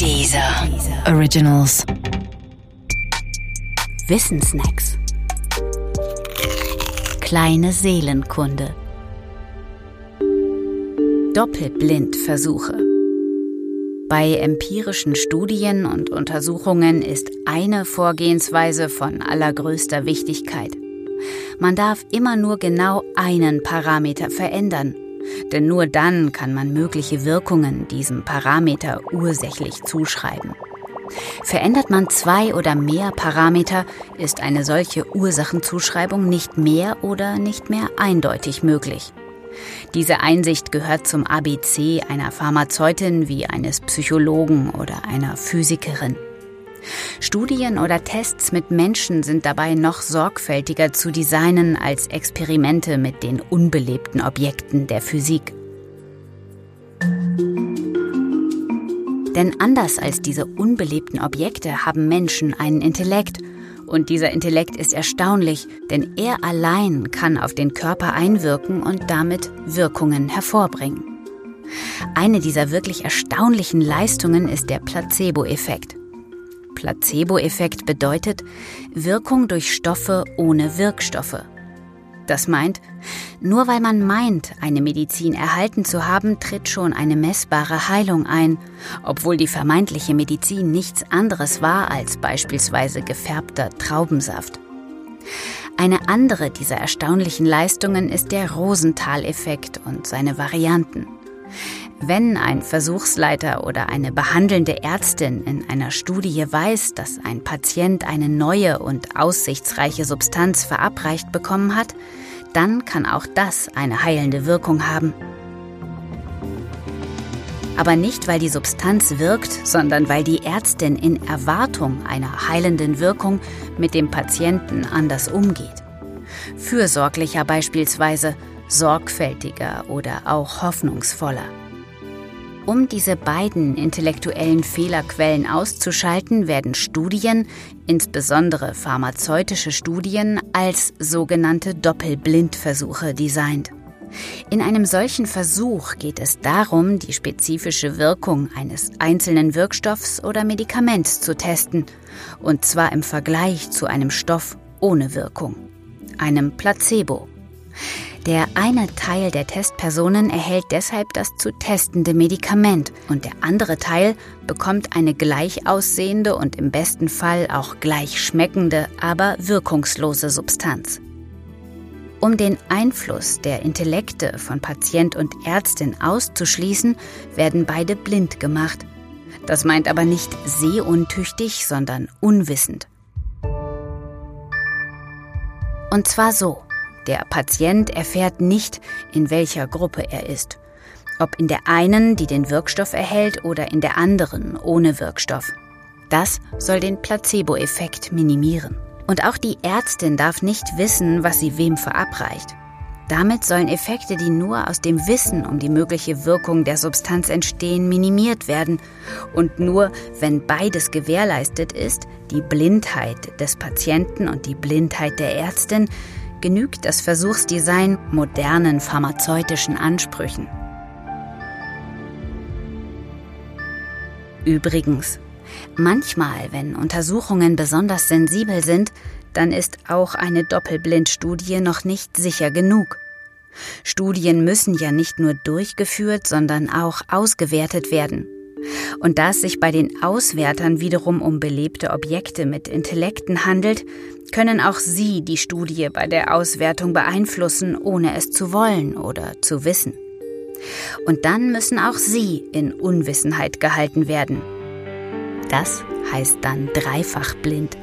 Dieser Originals. Wissensnacks. Kleine Seelenkunde. Doppelblindversuche. Bei empirischen Studien und Untersuchungen ist eine Vorgehensweise von allergrößter Wichtigkeit. Man darf immer nur genau einen Parameter verändern, denn nur dann kann man mögliche Wirkungen diesem Parameter ursächlich zuschreiben. Verändert man zwei oder mehr Parameter, ist eine solche Ursachenzuschreibung nicht mehr oder nicht mehr eindeutig möglich. Diese Einsicht gehört zum ABC einer Pharmazeutin wie eines Psychologen oder einer Physikerin. Studien oder Tests mit Menschen sind dabei noch sorgfältiger zu designen als Experimente mit den unbelebten Objekten der Physik. Denn anders als diese unbelebten Objekte haben Menschen einen Intellekt. Und dieser Intellekt ist erstaunlich, denn er allein kann auf den Körper einwirken und damit Wirkungen hervorbringen. Eine dieser wirklich erstaunlichen Leistungen ist der Placebo-Effekt. Placebo-Effekt bedeutet Wirkung durch Stoffe ohne Wirkstoffe. Das meint, nur weil man meint, eine Medizin erhalten zu haben, tritt schon eine messbare Heilung ein, obwohl die vermeintliche Medizin nichts anderes war als beispielsweise gefärbter Traubensaft. Eine andere dieser erstaunlichen Leistungen ist der Rosenthal-Effekt und seine Varianten. Wenn ein Versuchsleiter oder eine behandelnde Ärztin in einer Studie weiß, dass ein Patient eine neue und aussichtsreiche Substanz verabreicht bekommen hat, dann kann auch das eine heilende Wirkung haben. Aber nicht, weil die Substanz wirkt, sondern weil die Ärztin in Erwartung einer heilenden Wirkung mit dem Patienten anders umgeht. Fürsorglicher beispielsweise, sorgfältiger oder auch hoffnungsvoller. Um diese beiden intellektuellen Fehlerquellen auszuschalten, werden Studien, insbesondere pharmazeutische Studien, als sogenannte Doppelblindversuche designt. In einem solchen Versuch geht es darum, die spezifische Wirkung eines einzelnen Wirkstoffs oder Medikaments zu testen, und zwar im Vergleich zu einem Stoff ohne Wirkung, einem Placebo. Der eine Teil der Testpersonen erhält deshalb das zu testende Medikament und der andere Teil bekommt eine gleich aussehende und im besten Fall auch gleich schmeckende, aber wirkungslose Substanz. Um den Einfluss der Intellekte von Patient und Ärztin auszuschließen, werden beide blind gemacht. Das meint aber nicht sehuntüchtig, sondern unwissend. Und zwar so. Der Patient erfährt nicht, in welcher Gruppe er ist. Ob in der einen, die den Wirkstoff erhält, oder in der anderen ohne Wirkstoff. Das soll den Placebo-Effekt minimieren. Und auch die Ärztin darf nicht wissen, was sie wem verabreicht. Damit sollen Effekte, die nur aus dem Wissen um die mögliche Wirkung der Substanz entstehen, minimiert werden. Und nur wenn beides gewährleistet ist, die Blindheit des Patienten und die Blindheit der Ärztin, genügt das Versuchsdesign modernen pharmazeutischen Ansprüchen. Übrigens, manchmal, wenn Untersuchungen besonders sensibel sind, dann ist auch eine Doppelblindstudie noch nicht sicher genug. Studien müssen ja nicht nur durchgeführt, sondern auch ausgewertet werden. Und da es sich bei den Auswertern wiederum um belebte Objekte mit Intellekten handelt, können auch sie die Studie bei der Auswertung beeinflussen, ohne es zu wollen oder zu wissen. Und dann müssen auch sie in Unwissenheit gehalten werden. Das heißt dann dreifach blind.